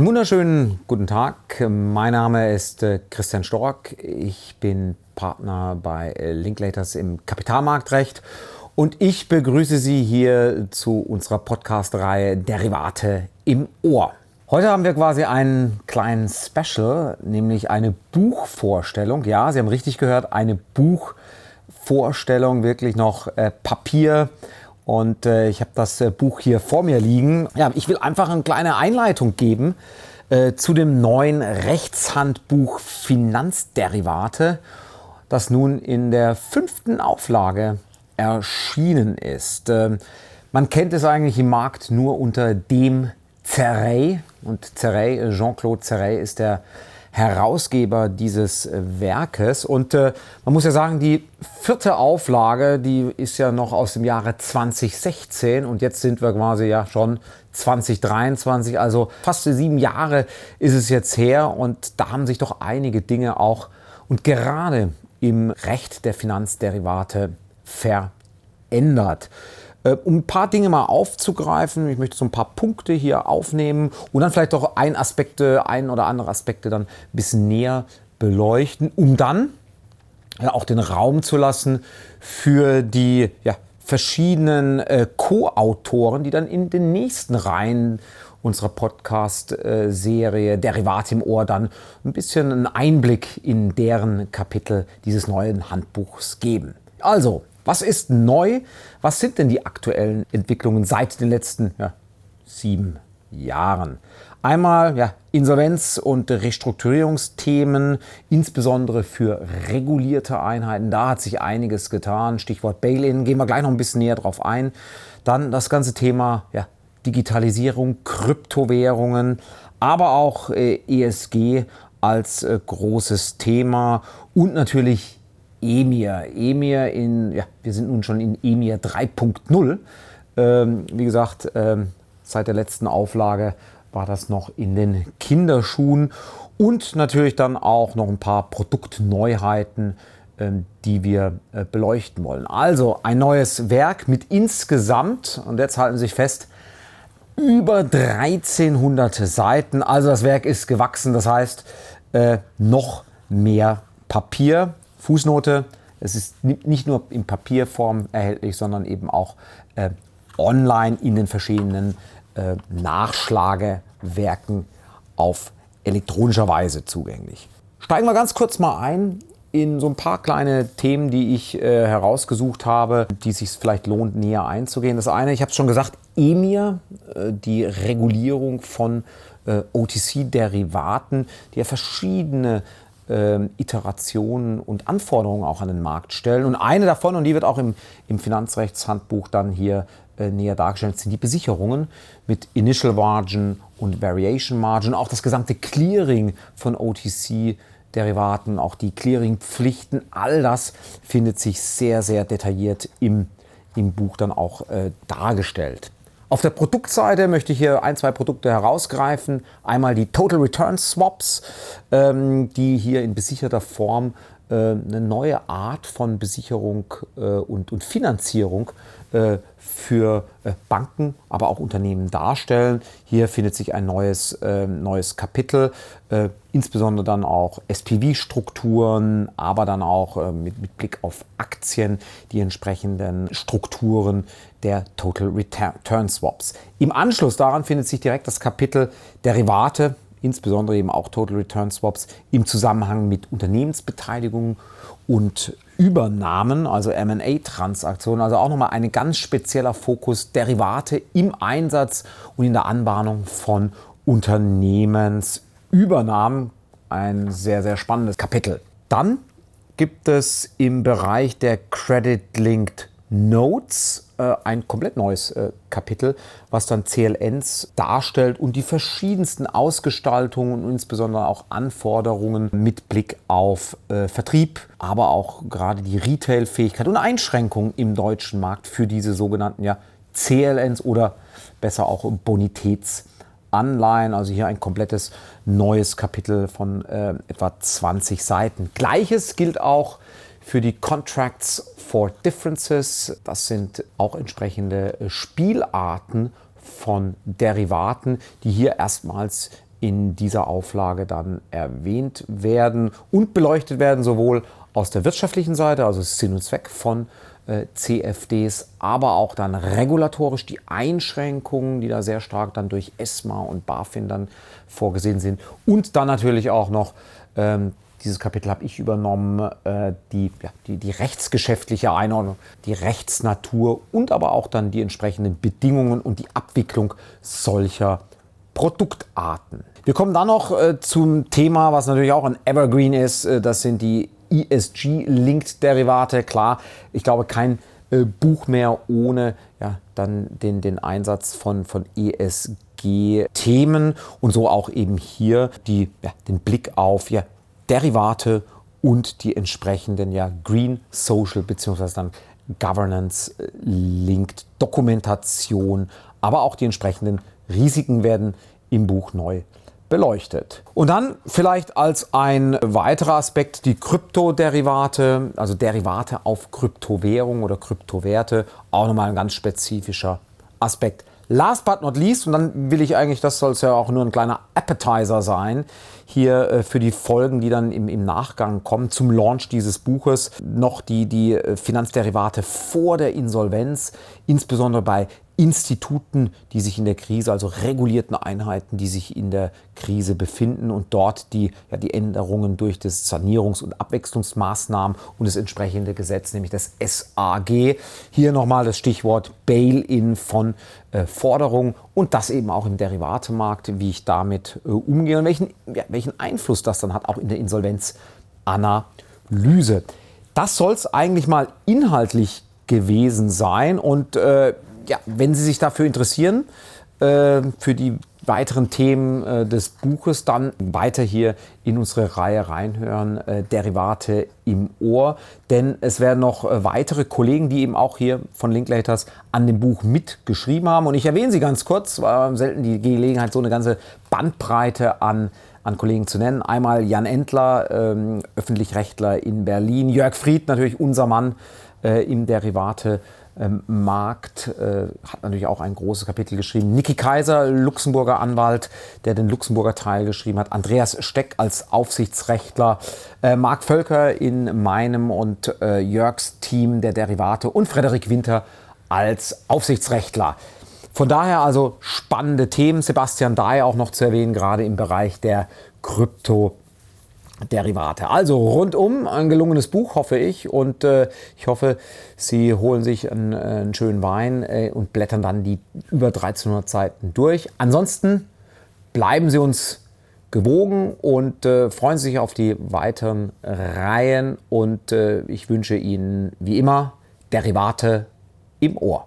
Einen wunderschönen guten Tag. Mein Name ist äh, Christian Stork. Ich bin Partner bei äh, Linklaters im Kapitalmarktrecht und ich begrüße Sie hier zu unserer Podcast-Reihe Derivate im Ohr. Heute haben wir quasi einen kleinen Special, nämlich eine Buchvorstellung. Ja, Sie haben richtig gehört, eine Buchvorstellung, wirklich noch äh, Papier und äh, ich habe das äh, Buch hier vor mir liegen. Ja, ich will einfach eine kleine Einleitung geben äh, zu dem neuen Rechtshandbuch Finanzderivate, das nun in der fünften Auflage erschienen ist. Ähm, man kennt es eigentlich im Markt nur unter dem Zerrey. Und Zerrey, Jean-Claude Zerrey ist der Herausgeber dieses äh, Werkes. Und äh, man muss ja sagen, die vierte Auflage, die ist ja noch aus dem Jahre 2016 und jetzt sind wir quasi ja schon 2023, also fast sieben Jahre ist es jetzt her und da haben sich doch einige Dinge auch und gerade im Recht der Finanzderivate verändert. Äh, um ein paar Dinge mal aufzugreifen, ich möchte so ein paar Punkte hier aufnehmen und dann vielleicht auch ein Aspekte, ein oder andere Aspekte dann ein bisschen näher beleuchten, um dann ja, auch den Raum zu lassen für die ja, verschiedenen äh, Co-Autoren, die dann in den nächsten Reihen unserer Podcast-Serie Derivat im Ohr dann ein bisschen einen Einblick in deren Kapitel dieses neuen Handbuchs geben. Also, was ist neu? Was sind denn die aktuellen Entwicklungen seit den letzten ja, sieben Jahren? Einmal ja, Insolvenz- und Restrukturierungsthemen, insbesondere für regulierte Einheiten. Da hat sich einiges getan. Stichwort Bail-in, gehen wir gleich noch ein bisschen näher drauf ein. Dann das ganze Thema ja, Digitalisierung, Kryptowährungen, aber auch äh, ESG als äh, großes Thema und natürlich EMIR. EMIR in, ja, wir sind nun schon in EMIR 3.0. Ähm, wie gesagt, ähm, seit der letzten Auflage war das noch in den Kinderschuhen und natürlich dann auch noch ein paar Produktneuheiten, ähm, die wir äh, beleuchten wollen. Also ein neues Werk mit insgesamt, und jetzt halten Sie sich fest, über 1300 Seiten. Also das Werk ist gewachsen, das heißt äh, noch mehr Papier. Fußnote, es ist nicht nur in Papierform erhältlich, sondern eben auch äh, online in den verschiedenen äh, Nachschlagewerken auf elektronischer Weise zugänglich. Steigen wir ganz kurz mal ein in so ein paar kleine Themen, die ich äh, herausgesucht habe, die sich vielleicht lohnt, näher einzugehen. Das eine, ich habe es schon gesagt, EMIR, äh, die Regulierung von äh, OTC-Derivaten, die ja verschiedene ähm, Iterationen und Anforderungen auch an den Markt stellen. Und eine davon, und die wird auch im, im Finanzrechtshandbuch dann hier äh, näher dargestellt, sind die Besicherungen mit Initial Margin und Variation Margin, auch das gesamte Clearing von OTC. Derivaten, auch die Clearingpflichten, all das findet sich sehr, sehr detailliert im, im Buch dann auch äh, dargestellt. Auf der Produktseite möchte ich hier ein, zwei Produkte herausgreifen. Einmal die Total Return Swaps, ähm, die hier in besicherter Form eine neue Art von Besicherung äh, und, und Finanzierung äh, für äh, Banken, aber auch Unternehmen darstellen. Hier findet sich ein neues, äh, neues Kapitel, äh, insbesondere dann auch SPV-Strukturen, aber dann auch äh, mit, mit, Blick auf Aktien, die entsprechenden Strukturen der Total Return Swaps. Im Anschluss daran findet sich direkt das Kapitel Derivate, insbesondere eben auch Total Return Swaps im Zusammenhang mit Unternehmensbeteiligung und Übernahmen, also MA-Transaktionen, also auch nochmal ein ganz spezieller Fokus Derivate im Einsatz und in der Anbahnung von Unternehmensübernahmen. Ein sehr, sehr spannendes Kapitel. Dann gibt es im Bereich der Credit Linked Notes äh, ein komplett neues äh, Kapitel, was dann CLNs darstellt und die verschiedensten Ausgestaltungen und insbesondere auch Anforderungen mit Blick auf äh, Vertrieb, aber auch gerade die Retail-Fähigkeit und Einschränkungen im deutschen Markt für diese sogenannten ja, CLNs oder besser auch Bonitätsanleihen. Also hier ein komplettes neues Kapitel von äh, etwa 20 Seiten. Gleiches gilt auch für die Contracts for Differences. Das sind auch entsprechende Spielarten von Derivaten, die hier erstmals in dieser Auflage dann erwähnt werden und beleuchtet werden, sowohl aus der wirtschaftlichen Seite, also Sinn und Zweck von äh, CFDs, aber auch dann regulatorisch die Einschränkungen, die da sehr stark dann durch ESMA und BaFin dann vorgesehen sind. Und dann natürlich auch noch, ähm, dieses Kapitel habe ich übernommen, äh, die, ja, die, die rechtsgeschäftliche Einordnung, die Rechtsnatur und aber auch dann die entsprechenden Bedingungen und die Abwicklung solcher Produktarten. Wir kommen dann noch äh, zum Thema, was natürlich auch ein Evergreen ist. Äh, das sind die ESG-Linked-Derivate. Klar, ich glaube, kein äh, Buch mehr ohne ja, dann den, den Einsatz von, von ESG-Themen und so auch eben hier die, ja, den Blick auf ja, Derivate und die entsprechenden ja, Green Social bzw. dann Governance-Linked Dokumentation, aber auch die entsprechenden Risiken werden im Buch neu beleuchtet. Und dann vielleicht als ein weiterer Aspekt die Kryptoderivate, also Derivate auf Kryptowährung oder Kryptowerte, auch nochmal ein ganz spezifischer Aspekt. Last but not least, und dann will ich eigentlich, das soll es ja auch nur ein kleiner Appetizer sein, hier äh, für die Folgen, die dann im, im Nachgang kommen, zum Launch dieses Buches, noch die, die äh, Finanzderivate vor der Insolvenz, insbesondere bei Instituten, die sich in der Krise, also regulierten Einheiten, die sich in der Krise befinden und dort die, ja, die Änderungen durch das Sanierungs- und Abwechslungsmaßnahmen und das entsprechende Gesetz, nämlich das SAG. Hier nochmal das Stichwort Bail-in von äh, Forderungen und das eben auch im Derivatemarkt, wie ich damit äh, umgehe und welchen, ja, welchen Einfluss das dann hat, auch in der Insolvenzanalyse. Das soll es eigentlich mal inhaltlich gewesen sein und äh, ja, wenn Sie sich dafür interessieren, äh, für die weiteren Themen äh, des Buches, dann weiter hier in unsere Reihe reinhören, äh, Derivate im Ohr. Denn es werden noch äh, weitere Kollegen, die eben auch hier von Linklaters an dem Buch mitgeschrieben haben. Und ich erwähne sie ganz kurz, war selten die Gelegenheit, so eine ganze Bandbreite an an Kollegen zu nennen. Einmal Jan Entler, ähm, Öffentlichrechtler in Berlin, Jörg Fried, natürlich unser Mann äh, im Derivate ähm, äh, hat natürlich auch ein großes Kapitel geschrieben. Niki Kaiser, Luxemburger Anwalt, der den Luxemburger Teil geschrieben hat. Andreas Steck als Aufsichtsrechtler. Äh, Marc Völker in meinem und äh, Jörgs Team der Derivate und Frederik Winter als Aufsichtsrechtler. Von daher also spannende Themen. Sebastian Dahl auch noch zu erwähnen, gerade im Bereich der Krypto- Derivate. Also rundum ein gelungenes Buch, hoffe ich. Und äh, ich hoffe, Sie holen sich einen, äh, einen schönen Wein äh, und blättern dann die über 1300 Seiten durch. Ansonsten bleiben Sie uns gewogen und äh, freuen Sie sich auf die weiteren Reihen. Und äh, ich wünsche Ihnen wie immer Derivate im Ohr.